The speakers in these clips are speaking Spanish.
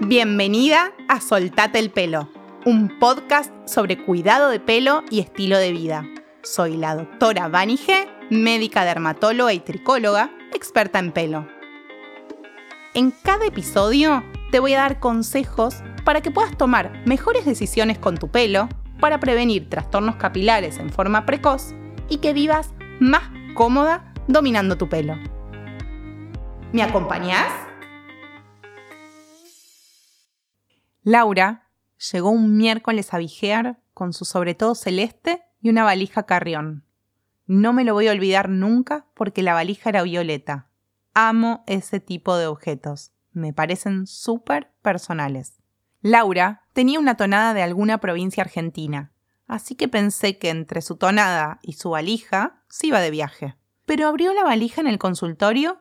Bienvenida a Soltate el pelo, un podcast sobre cuidado de pelo y estilo de vida. Soy la doctora Vani G, médica dermatóloga y tricóloga, experta en pelo. En cada episodio te voy a dar consejos para que puedas tomar mejores decisiones con tu pelo, para prevenir trastornos capilares en forma precoz y que vivas más cómoda dominando tu pelo. ¿Me acompañás? Laura llegó un miércoles a Vigear con su sobretodo celeste y una valija carrión. No me lo voy a olvidar nunca porque la valija era violeta. Amo ese tipo de objetos. Me parecen súper personales. Laura tenía una tonada de alguna provincia argentina, así que pensé que entre su tonada y su valija se iba de viaje. Pero abrió la valija en el consultorio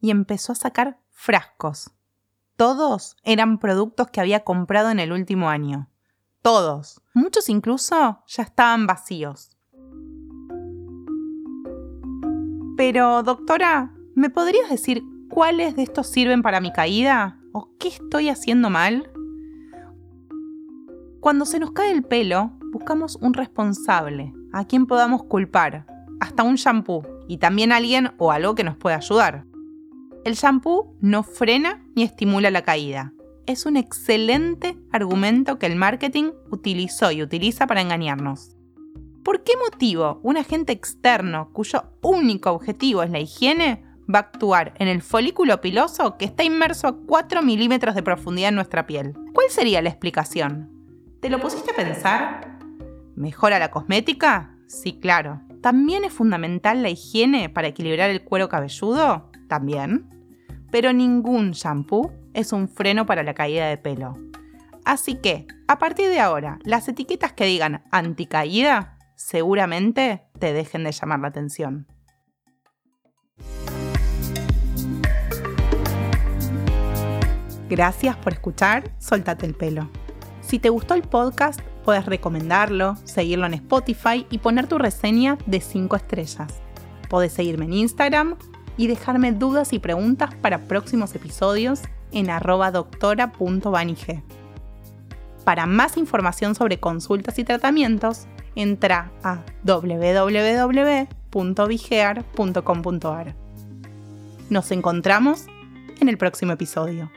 y empezó a sacar frascos. Todos eran productos que había comprado en el último año. Todos. Muchos incluso ya estaban vacíos. Pero, doctora, ¿me podrías decir cuáles de estos sirven para mi caída? ¿O qué estoy haciendo mal? Cuando se nos cae el pelo, buscamos un responsable, a quien podamos culpar, hasta un shampoo, y también alguien o algo que nos pueda ayudar. El shampoo no frena ni estimula la caída. Es un excelente argumento que el marketing utilizó y utiliza para engañarnos. ¿Por qué motivo un agente externo cuyo único objetivo es la higiene va a actuar en el folículo piloso que está inmerso a 4 milímetros de profundidad en nuestra piel? ¿Cuál sería la explicación? ¿Te lo pusiste a pensar? ¿Mejora la cosmética? Sí, claro. ¿También es fundamental la higiene para equilibrar el cuero cabelludo? también, pero ningún shampoo es un freno para la caída de pelo. Así que, a partir de ahora, las etiquetas que digan anticaída seguramente te dejen de llamar la atención. Gracias por escuchar Soltate el pelo. Si te gustó el podcast, puedes recomendarlo, seguirlo en Spotify y poner tu reseña de 5 estrellas. Puedes seguirme en Instagram y dejarme dudas y preguntas para próximos episodios en arroba. Para más información sobre consultas y tratamientos, entra a www.vigear.com.ar. Nos encontramos en el próximo episodio.